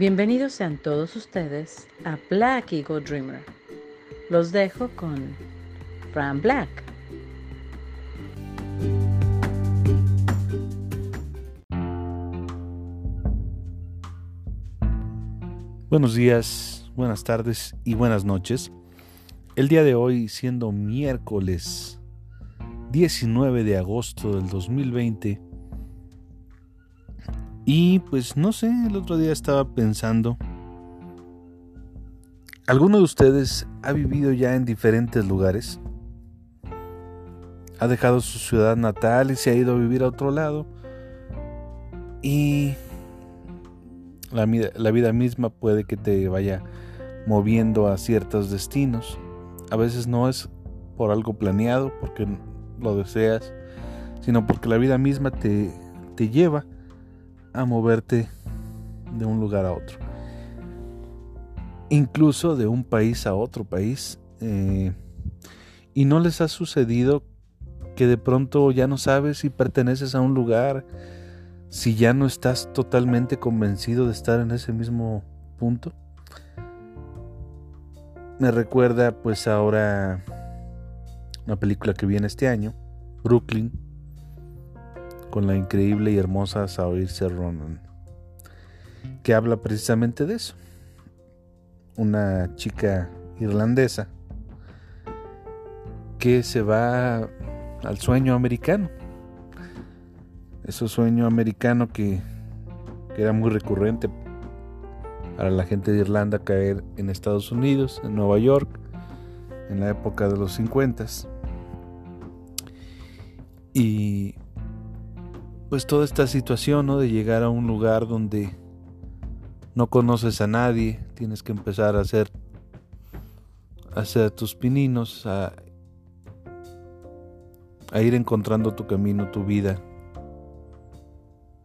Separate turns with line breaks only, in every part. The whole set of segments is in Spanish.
Bienvenidos sean todos ustedes a Black Eagle Dreamer. Los dejo con Fran Black.
Buenos días, buenas tardes y buenas noches. El día de hoy, siendo miércoles 19 de agosto del 2020, y pues no sé, el otro día estaba pensando, ¿alguno de ustedes ha vivido ya en diferentes lugares? ¿Ha dejado su ciudad natal y se ha ido a vivir a otro lado? Y la, la vida misma puede que te vaya moviendo a ciertos destinos. A veces no es por algo planeado, porque lo deseas, sino porque la vida misma te, te lleva a moverte de un lugar a otro. Incluso de un país a otro país. Eh, y no les ha sucedido que de pronto ya no sabes si perteneces a un lugar, si ya no estás totalmente convencido de estar en ese mismo punto. Me recuerda pues ahora una película que viene este año, Brooklyn, con la increíble y hermosa Saoirse Ronan, que habla precisamente de eso. Una chica irlandesa que se va al sueño americano. Ese sueño americano que, que era muy recurrente para la gente de Irlanda caer en Estados Unidos, en Nueva York, en la época de los 50. Y pues toda esta situación, ¿no? De llegar a un lugar donde no conoces a nadie, tienes que empezar a hacer, a hacer tus pininos, a, a ir encontrando tu camino, tu vida,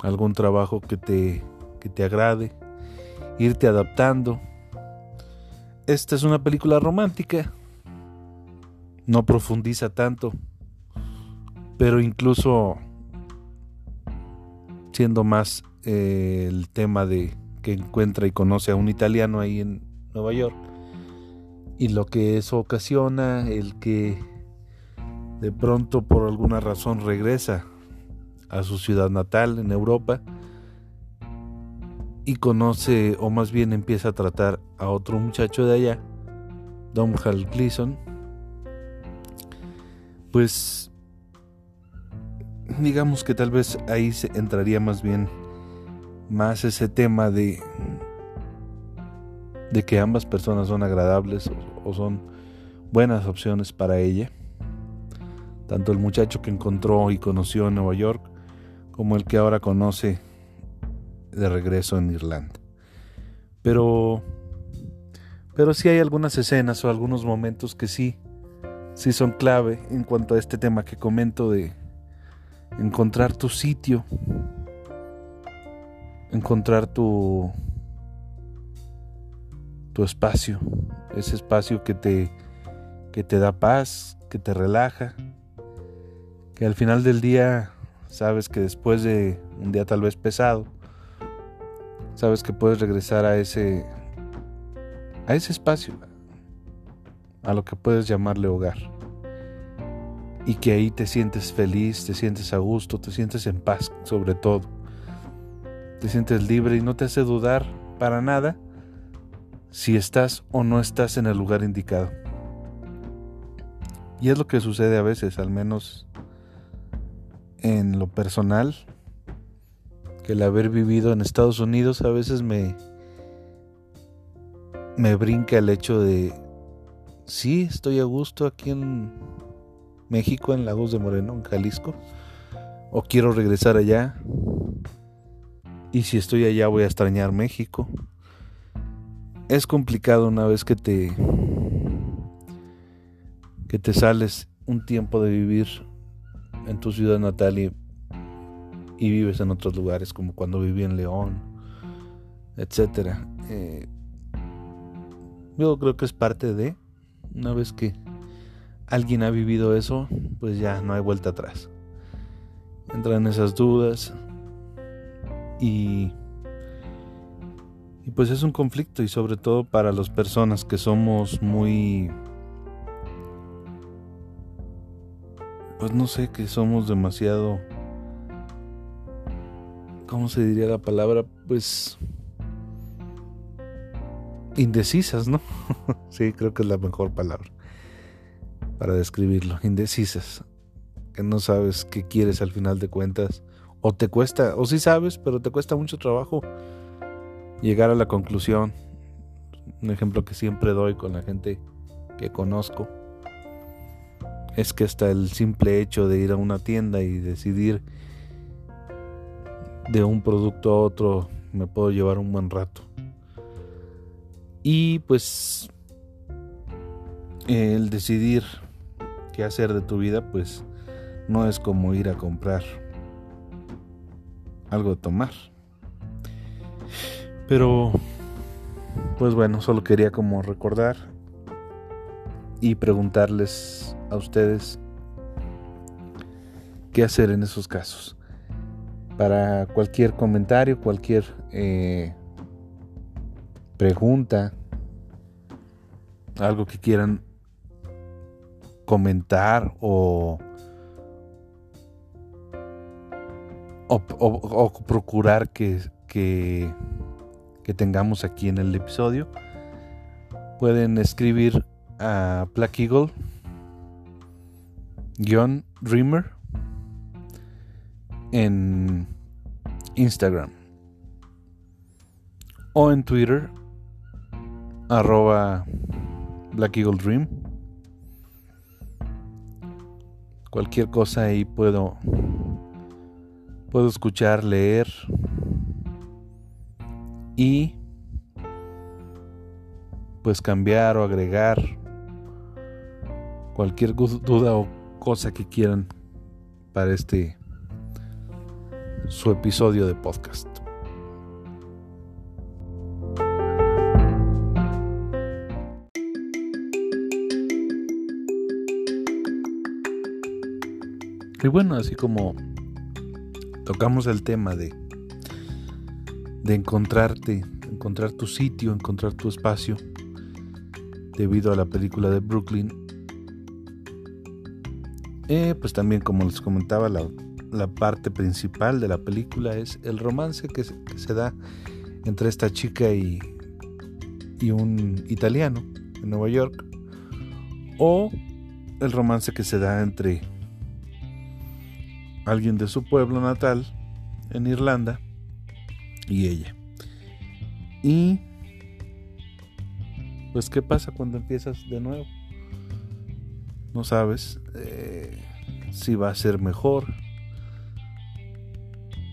algún trabajo que te, que te agrade, irte adaptando. Esta es una película romántica, no profundiza tanto, pero incluso siendo más eh, el tema de que encuentra y conoce a un italiano ahí en Nueva York y lo que eso ocasiona el que de pronto por alguna razón regresa a su ciudad natal en Europa y conoce o más bien empieza a tratar a otro muchacho de allá, Hal Gleason, pues digamos que tal vez ahí se entraría más bien más ese tema de de que ambas personas son agradables o, son buenas opciones para ella. Tanto el muchacho que encontró y conoció en Nueva York como el que ahora conoce de regreso en Irlanda. Pero pero sí hay algunas escenas o algunos momentos que sí sí son clave en cuanto a este tema que comento de encontrar tu sitio, encontrar tu tu espacio, ese espacio que te que te da paz, que te relaja, que al final del día sabes que después de un día tal vez pesado, sabes que puedes regresar a ese a ese espacio, a lo que puedes llamarle hogar y que ahí te sientes feliz, te sientes a gusto, te sientes en paz sobre todo. Te sientes libre y no te hace dudar para nada si estás o no estás en el lugar indicado. Y es lo que sucede a veces, al menos en lo personal, que el haber vivido en Estados Unidos a veces me me brinca el hecho de sí, estoy a gusto aquí en México, en Lagos de Moreno, en Jalisco, o quiero regresar allá. Y si estoy allá voy a extrañar México. Es complicado una vez que te que te sales un tiempo de vivir en tu ciudad natal y, y vives en otros lugares como cuando viví en León, etcétera. Eh, yo creo que es parte de una vez que alguien ha vivido eso, pues ya no hay vuelta atrás. Entran esas dudas y Y pues es un conflicto y sobre todo para las personas que somos muy... Pues no sé, que somos demasiado... ¿Cómo se diría la palabra? Pues... Indecisas, ¿no? sí, creo que es la mejor palabra para describirlo. Indecisas. Que no sabes qué quieres al final de cuentas. O te cuesta, o sí sabes, pero te cuesta mucho trabajo llegar a la conclusión. Un ejemplo que siempre doy con la gente que conozco es que hasta el simple hecho de ir a una tienda y decidir de un producto a otro me puedo llevar un buen rato. Y pues el decidir qué hacer de tu vida pues no es como ir a comprar algo de tomar. Pero, pues bueno, solo quería como recordar y preguntarles a ustedes qué hacer en esos casos. Para cualquier comentario, cualquier eh, pregunta, algo que quieran comentar o, o, procurar que, que que tengamos aquí en el episodio, pueden escribir a Black Eagle Dreamer en Instagram. O en Twitter arroba Black Eagle Dream cualquier cosa ahí puedo puedo escuchar leer y pues cambiar o agregar cualquier duda o cosa que quieran para este su episodio de podcast. Y bueno, así como tocamos el tema de de encontrarte, encontrar tu sitio, encontrar tu espacio, debido a la película de Brooklyn. Eh, pues también, como les comentaba, la, parte principal de la película es el romance que se, da entre esta chica y, y un italiano en Nueva York, o el romance que se da entre alguien de su pueblo natal en Irlanda y ella. Y pues qué pasa cuando empiezas de nuevo. No sabes eh, si va a ser mejor,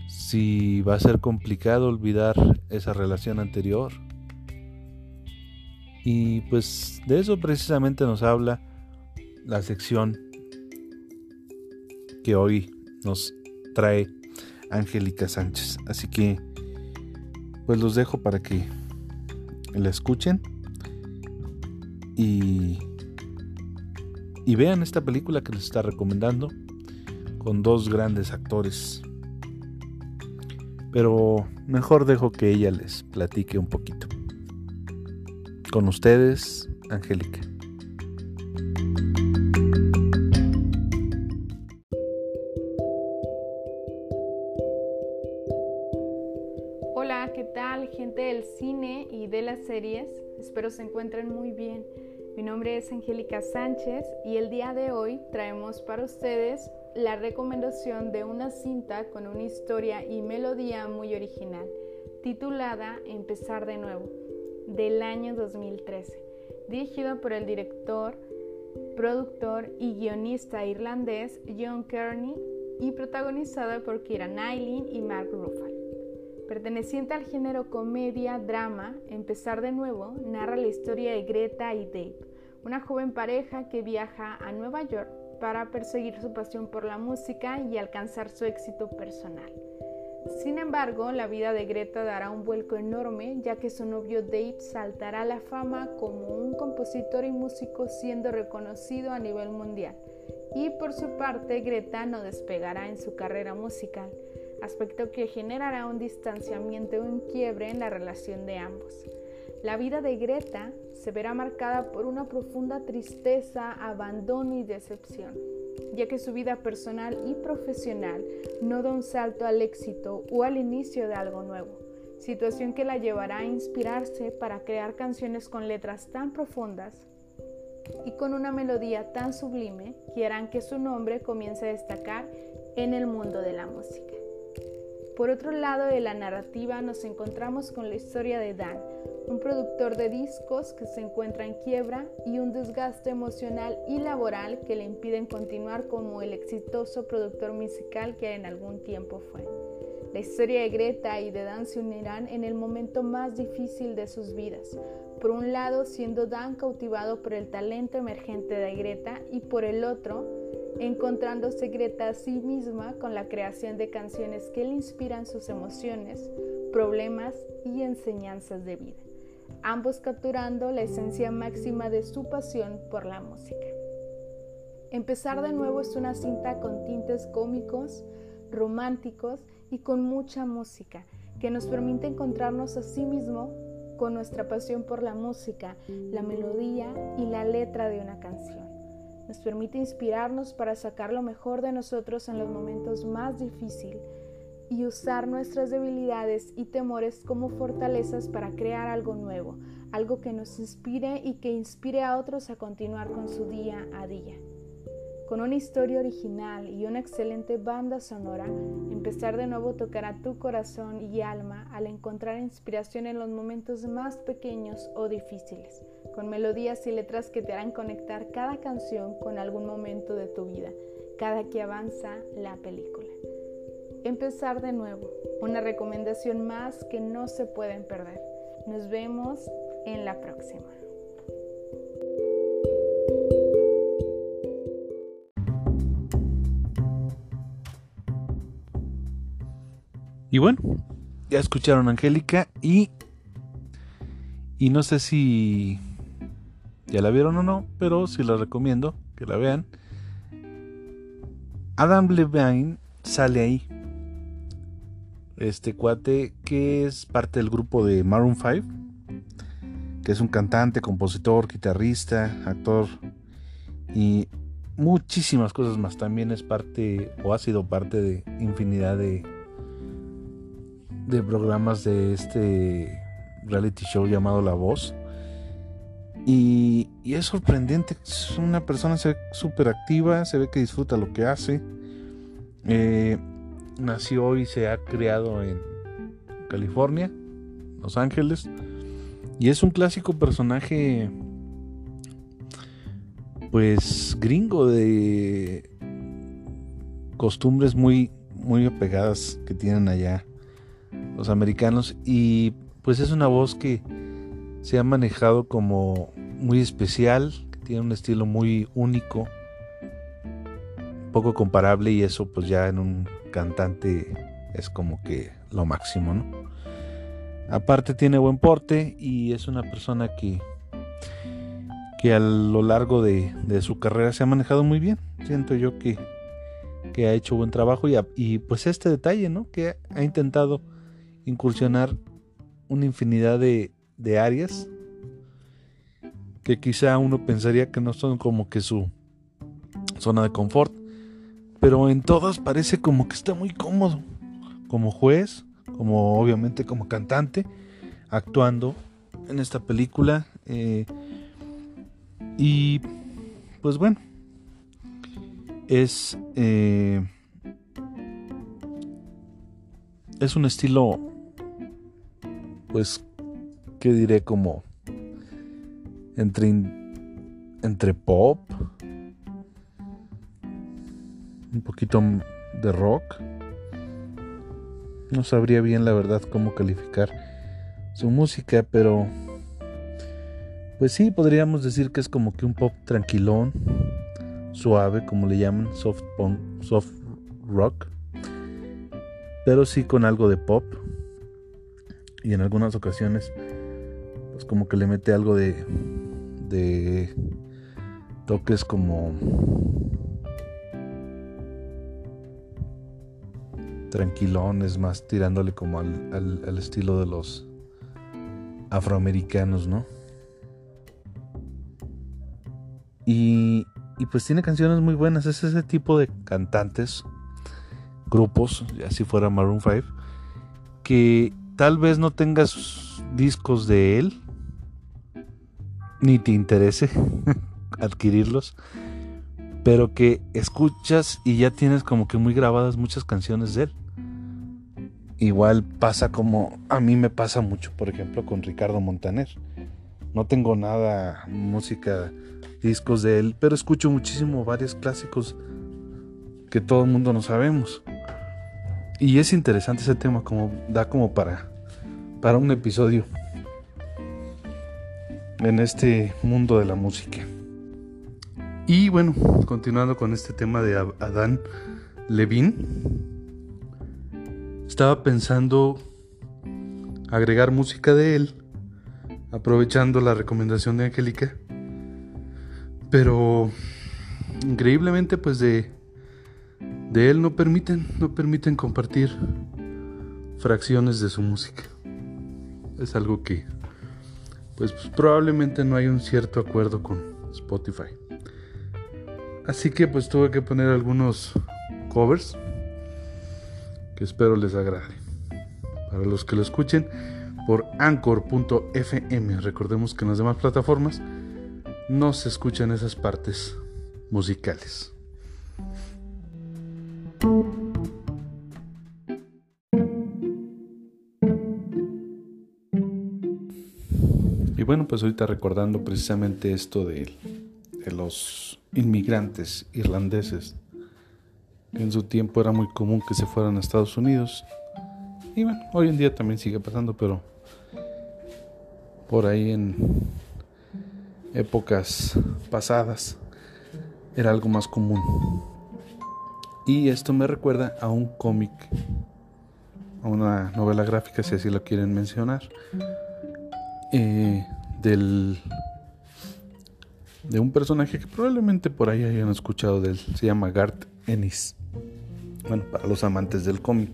si va a ser complicado olvidar esa relación anterior. Y pues de eso precisamente nos habla la sección que hoy nos trae Angélica Sánchez. Así que pues los dejo para que la escuchen y, y vean esta película que les está recomendando con dos grandes actores. Pero mejor dejo que ella les platique un poquito. Con ustedes, Angélica.
Espero se encuentren muy bien. Mi nombre es Angélica Sánchez y el día de hoy traemos para ustedes la recomendación de una cinta con una historia y melodía muy original, titulada Empezar de nuevo, del año 2013, dirigido por el director, productor y guionista irlandés John Kearney y protagonizada por Kira Knightley y Mark Ruffalo. Perteneciente al género comedia-drama, Empezar de nuevo narra la historia de Greta y Dave, una joven pareja que viaja a Nueva York para perseguir su pasión por la música y alcanzar su éxito personal. Sin embargo, la vida de Greta dará un vuelco enorme ya que su novio Dave saltará a la fama como un compositor y músico siendo reconocido a nivel mundial. Y por su parte, Greta no despegará en su carrera musical aspecto que generará un distanciamiento y un quiebre en la relación de ambos. La vida de Greta se verá marcada por una profunda tristeza, abandono y decepción, ya que su vida personal y profesional no da un salto al éxito o al inicio de algo nuevo, situación que la llevará a inspirarse para crear canciones con letras tan profundas y con una melodía tan sublime que harán que su nombre comience a destacar en el mundo de la música. Por otro lado de la narrativa nos encontramos con la historia de Dan, un productor de discos que se encuentra en quiebra y un desgaste emocional y laboral que le impiden continuar como el exitoso productor musical que en algún tiempo fue. La historia de Greta y de Dan se unirán en el momento más difícil de sus vidas. Por un lado, siendo Dan cautivado por el talento emergente de Greta y por el otro, encontrándose Greta a sí misma con la creación de canciones que le inspiran sus emociones, problemas y enseñanzas de vida, ambos capturando la esencia máxima de su pasión por la música. Empezar de nuevo es una cinta con tintes cómicos, románticos y con mucha música que nos permite encontrarnos a sí mismo con nuestra pasión por la música, la melodía y la letra de una canción. Nos permite inspirarnos para sacar lo mejor de nosotros en los momentos más difíciles y usar nuestras debilidades y temores como fortalezas para crear algo nuevo, algo que nos inspire y que inspire a otros a continuar con su día a día. Con una historia original y una excelente banda sonora, empezar de nuevo tocará tu corazón y alma al encontrar inspiración en los momentos más pequeños o difíciles, con melodías y letras que te harán conectar cada canción con algún momento de tu vida, cada que avanza la película. Empezar de nuevo, una recomendación más que no se pueden perder. Nos vemos en la próxima.
Y bueno, ya escucharon a Angélica y. Y no sé si ya la vieron o no, pero sí la recomiendo que la vean. Adam Levine sale ahí. Este cuate que es parte del grupo de Maroon 5, que es un cantante, compositor, guitarrista, actor y muchísimas cosas más. También es parte o ha sido parte de infinidad de de programas de este reality show llamado La Voz. Y, es sorprendente, es una persona súper activa, se ve que disfruta lo que hace. Eh, nació y se ha criado en California, Los Ángeles. Y es un clásico personaje, pues gringo, de costumbres muy, muy apegadas que tienen allá los americanos y pues es una voz que se ha manejado como muy especial, tiene un estilo muy único, poco comparable y eso pues ya en un cantante es como que lo máximo, ¿no? Aparte tiene buen porte y es una persona que que a lo largo de, su carrera se ha manejado muy bien. Siento yo que, que ha hecho buen trabajo y, y pues este detalle, ¿no? Que ha intentado incursionar una infinidad de, de áreas que quizá uno pensaría que no son como que su zona de confort, pero en todas parece como que está muy cómodo, como juez, como obviamente como cantante, actuando en esta película. Eh, y pues bueno, es, eh, es un estilo pues, ¿qué diré? Como entre, entre pop, un poquito de rock. No sabría bien la verdad cómo calificar su música, pero pues sí, podríamos decir que es como que un pop tranquilón, suave, como le llaman, soft punk, soft rock, pero sí con algo de pop y en algunas ocasiones pues como que le mete algo de toques como tranquilones, más tirándole como al, estilo de los afroamericanos, ¿no? Y, y, pues tiene canciones muy buenas. Es ese tipo de cantantes, grupos, así fuera Maroon 5, que tal vez no tengas discos de él, ni te interese adquirirlos, pero que escuchas y ya tienes como que muy grabadas muchas canciones de él. Igual pasa como a mí me pasa mucho, por ejemplo, con Ricardo Montaner. No tengo nada música, discos de él, pero escucho muchísimo varios clásicos que todo el mundo no sabemos. Y es interesante ese tema, como da como para para un episodio en este mundo de la música. Y bueno, continuando con este tema de Adán Levine, estaba pensando agregar música de él, aprovechando la recomendación de Angélica, pero increíblemente pues de, de él no permiten, no permiten compartir fracciones de su música. Es algo que pues probablemente no hay un cierto acuerdo con Spotify. Así que pues tuve que poner algunos covers que espero les agrade. Para los que lo escuchen por anchor.fm, recordemos que en las demás plataformas no se escuchan esas partes musicales. Pues ahorita recordando precisamente esto de, los inmigrantes irlandeses, en su tiempo era muy común que se fueran a Estados Unidos. Y bueno, hoy en día también sigue pasando, pero por ahí en épocas pasadas era algo más común. Y esto me recuerda a un cómic, a una novela gráfica, si así lo quieren mencionar, eh, del de un personaje que probablemente por ahí hayan escuchado de él. Se llama Garth Ennis. Bueno, para los amantes del cómic,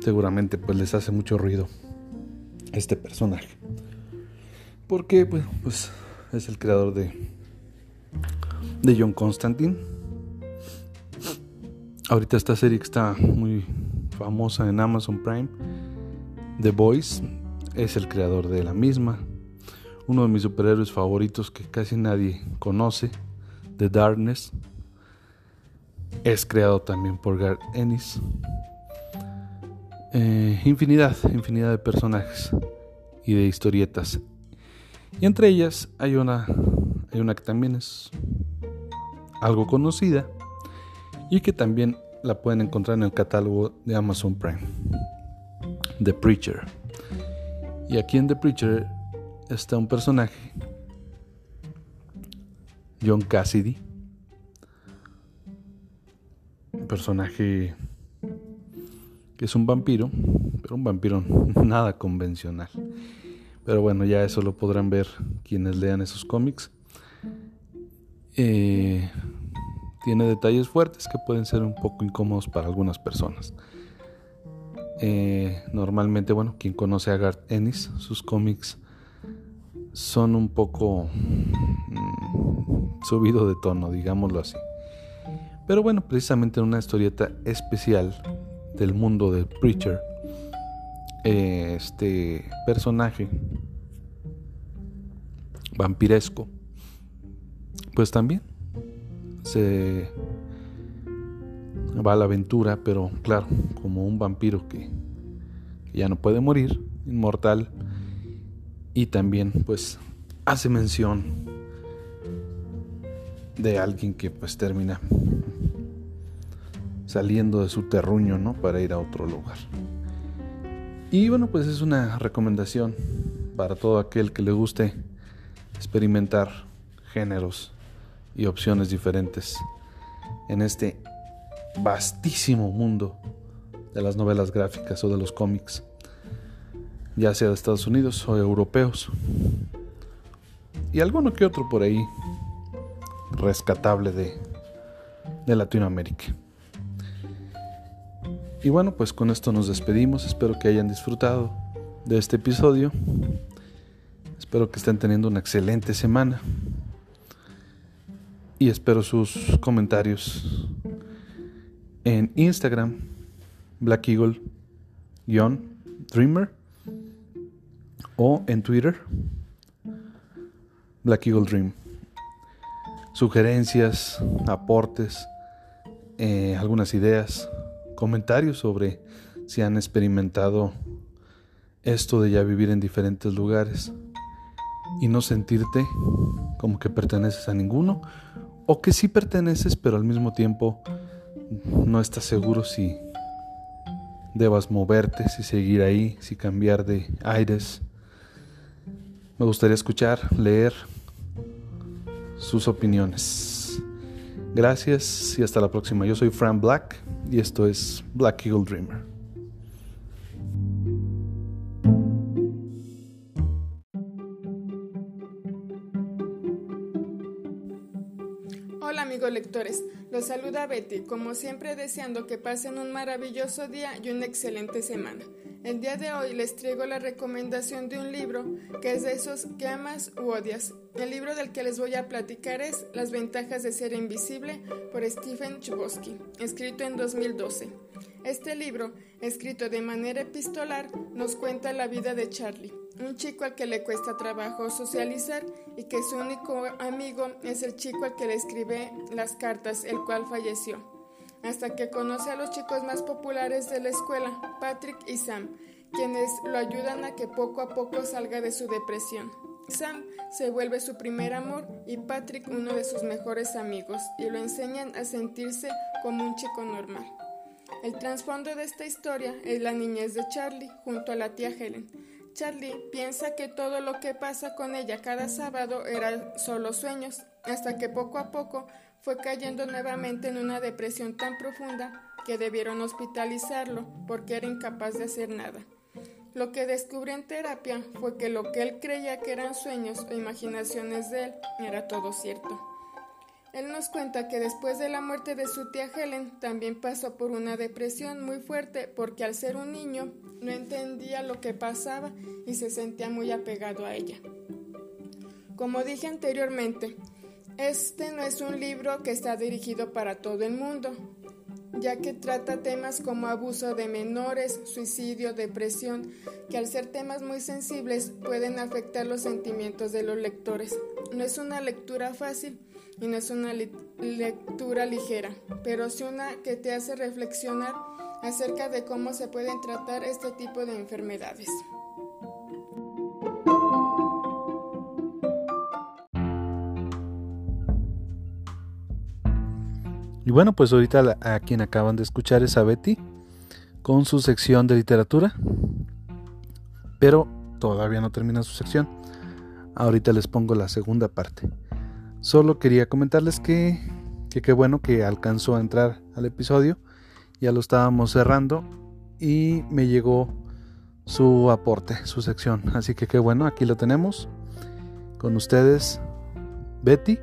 seguramente pues les hace mucho ruido este personaje. Porque pues, pues es el creador de de John Constantine. Ahorita esta serie que está muy famosa en Amazon Prime, The Boys, es el creador de la misma. Uno de mis superhéroes favoritos que casi nadie conoce, The Darkness, es creado también por Garth Ennis. Eh, infinidad, infinidad de personajes y de historietas. Y entre ellas hay una, hay una que también es algo conocida y que también la pueden encontrar en el catálogo de Amazon Prime. The Preacher. Y aquí en The Preacher está un personaje, John Cassidy, un personaje que es un vampiro, pero un vampiro nada convencional. Pero bueno, ya eso lo podrán ver quienes lean esos cómics. Eh, tiene detalles fuertes que pueden ser un poco incómodos para algunas personas. Eh, normalmente, bueno, quien conoce a Garth Ennis, sus cómics son un poco mm, subido de tono, digámoslo así. Pero bueno, precisamente en una historieta especial del mundo del Preacher, eh, este personaje vampiresco, pues también se va a la aventura, pero claro, como un vampiro que, ya no puede morir, inmortal, y también pues hace mención de alguien que pues termina saliendo de su terruño, ¿no? Para ir a otro lugar. Y bueno, pues es una recomendación para todo aquel que le guste experimentar géneros y opciones diferentes en este vastísimo mundo de las novelas gráficas o de los cómics, ya sea de Estados Unidos o europeos. Y alguno que otro por ahí rescatable de, de Latinoamérica. Y bueno, pues con esto nos despedimos. Espero que hayan disfrutado de este episodio. Espero que estén teniendo una excelente semana. Y espero sus comentarios en Instagram, Black Eagle-Dreamer o en Twitter, Black Eagle Dream. Sugerencias, aportes, eh, algunas ideas, comentarios sobre si han experimentado esto de ya vivir en diferentes lugares y no sentirte como que perteneces a ninguno o que sí perteneces pero al mismo tiempo no estás seguro si debas moverte, si seguir ahí, si cambiar de aires. Me gustaría escuchar, leer sus opiniones. Gracias y hasta la próxima. Yo soy Fran Black y esto es Black Eagle Dreamer.
Betty, como siempre deseando que pasen un maravilloso día y una excelente semana. El día de hoy les traigo la recomendación de un libro que es de esos que amas u odias. El libro del que les voy a platicar es Las ventajas de ser invisible por Stephen Chbosky, escrito en 2012. Este libro, escrito de manera epistolar, nos cuenta la vida de Charlie, un chico al que le cuesta trabajo socializar y que su único amigo es el chico al que le escribe las cartas, el cual falleció hasta que conoce a los chicos más populares de la escuela, Patrick y Sam, quienes lo ayudan a que poco a poco salga de su depresión. Sam se vuelve su primer amor y Patrick uno de sus mejores amigos y lo enseñan a sentirse como un chico normal. El trasfondo de esta historia es la niñez de Charlie junto a la tía Helen. Charlie piensa que todo lo que pasa con ella cada sábado eran solo sueños, hasta que poco a poco fue cayendo nuevamente en una depresión tan profunda que debieron hospitalizarlo porque era incapaz de hacer nada. Lo que descubrió en terapia fue que lo que él creía que eran sueños o imaginaciones de él era todo cierto. Él nos cuenta que después de la muerte de su tía Helen también pasó por una depresión muy fuerte porque al ser un niño no entendía lo que pasaba y se sentía muy apegado a ella. Como dije anteriormente, este no es un libro que está dirigido para todo el mundo, ya que trata temas como abuso de menores, suicidio, depresión, que al ser temas muy sensibles pueden afectar los sentimientos de los lectores. No es una lectura fácil y no es una lectura ligera, pero sí una que te hace reflexionar acerca de cómo se pueden tratar este tipo de enfermedades.
Y bueno, pues ahorita a quien acaban de escuchar es a Betty con su sección de literatura. Pero todavía no termina su sección. Ahorita les pongo la segunda parte. Solo quería comentarles que qué bueno que alcanzó a entrar al episodio. Ya lo estábamos cerrando y me llegó su aporte, su sección. Así que qué bueno, aquí lo tenemos con ustedes, Betty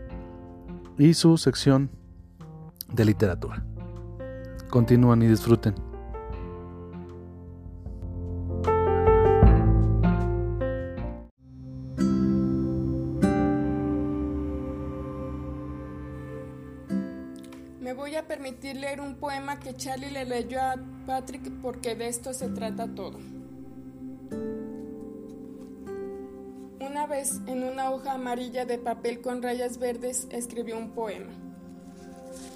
y su sección de literatura. Continúan y disfruten.
Que Charlie le leyó a Patrick porque de esto se trata todo. Una vez, en una hoja amarilla de papel con rayas verdes, escribió un poema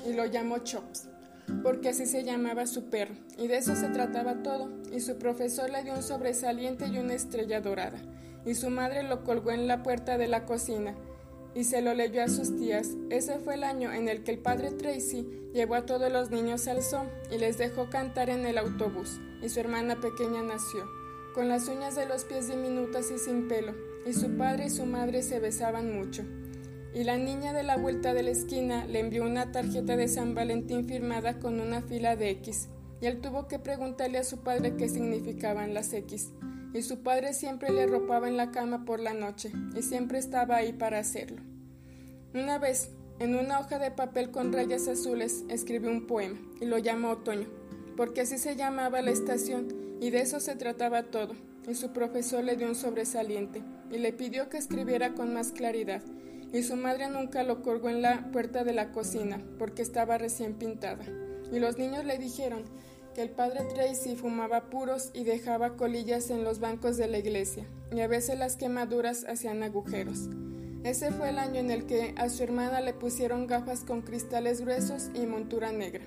y lo llamó Chops, porque así se llamaba su perro, y de eso se trataba todo, y su profesor le dio un sobresaliente y una estrella dorada, y su madre lo colgó en la puerta de la cocina, y se lo leyó a sus tías. Ese fue el año en el que el padre Tracy llevó a todos los niños al zoo y les dejó cantar en el autobús, y su hermana pequeña nació, con las uñas de los pies diminutas y sin pelo, y su padre y su madre se besaban mucho. Y la niña de la vuelta de la esquina le envió una tarjeta de San Valentín firmada con una fila de X, y él tuvo que preguntarle a su padre qué significaban las X, y su padre siempre le arropaba en la cama por la noche, y siempre estaba ahí para hacerlo. Una vez, en una hoja de papel con rayas azules, escribió un poema, y lo llamó Otoño, porque así se llamaba la estación y de eso se trataba todo. Y su profesor le dio un sobresaliente y le pidió que escribiera con más claridad. Y su madre nunca lo colgó en la puerta de la cocina porque estaba recién pintada. Y los niños le dijeron que el padre Tracy fumaba puros y dejaba colillas en los bancos de la iglesia, y a veces las quemaduras hacían agujeros. Ese fue el año en el que a su hermana le pusieron gafas con cristales gruesos y montura negra.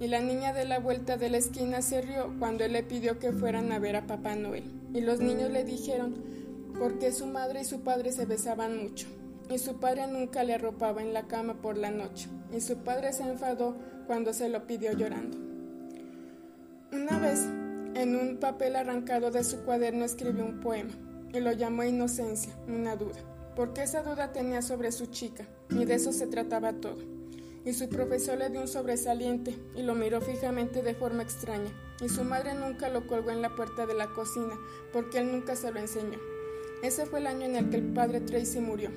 Y la niña de la vuelta de la esquina se rió cuando él le pidió que fueran a ver a Papá Noel. Y los niños le dijeron por qué su madre y su padre se besaban mucho. Y su padre nunca le arropaba en la cama por la noche. Y su padre se enfadó cuando se lo pidió llorando. Una vez, en un papel arrancado de su cuaderno, escribió un poema y lo llamó Inocencia, una duda, porque esa duda tenía sobre su chica y de eso se trataba todo. Y su profesor le dio un sobresaliente y lo miró fijamente de forma extraña. Y su madre nunca lo colgó en la puerta de la cocina porque él nunca se lo enseñó. Ese fue el año en el que el padre Tracy murió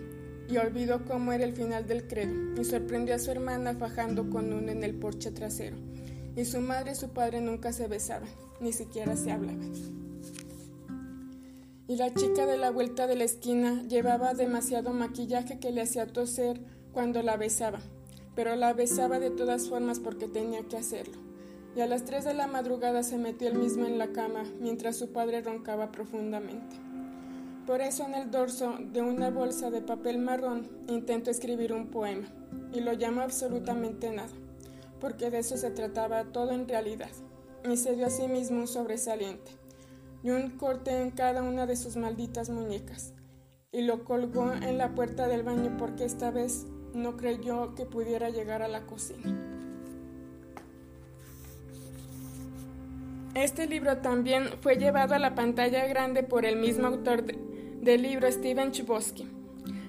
y olvidó cómo era el final del credo y sorprendió a su hermana fajando con uno en el porche trasero y su madre y su padre nunca se besaban, ni siquiera se hablaban. Y la chica de la vuelta de la esquina llevaba demasiado maquillaje que le hacía toser cuando la besaba, pero la besaba de todas formas porque tenía que hacerlo. Y a las 3 de la madrugada se metió él mismo en la cama mientras su padre roncaba profundamente. Por eso en el dorso de una bolsa de papel marrón intentó escribir un poema y lo llamó absolutamente nada porque de eso se trataba todo en realidad, y se dio a sí mismo un sobresaliente, y un corte en cada una de sus malditas muñecas, y lo colgó en la puerta del baño porque esta vez no creyó que pudiera llegar a la cocina. Este libro también fue llevado a la pantalla grande por el mismo autor del libro, Steven Chbosky.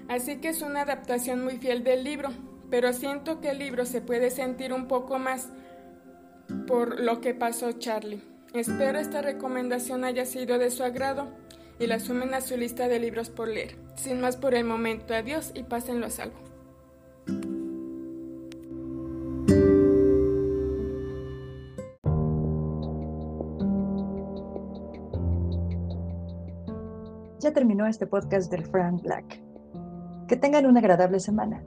Así que es una adaptación muy fiel del libro, pero siento que el libro se puede sentir un poco más por lo que pasó Charlie. Espero esta recomendación haya sido de su agrado y la sumen a su lista de libros por leer. Sin más por el momento, adiós y pásenlo a salvo.
Ya terminó este podcast del Frank Black. Que tengan una agradable semana.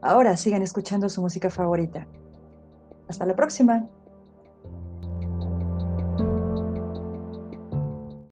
Ahora sigan escuchando su música favorita. Hasta la próxima.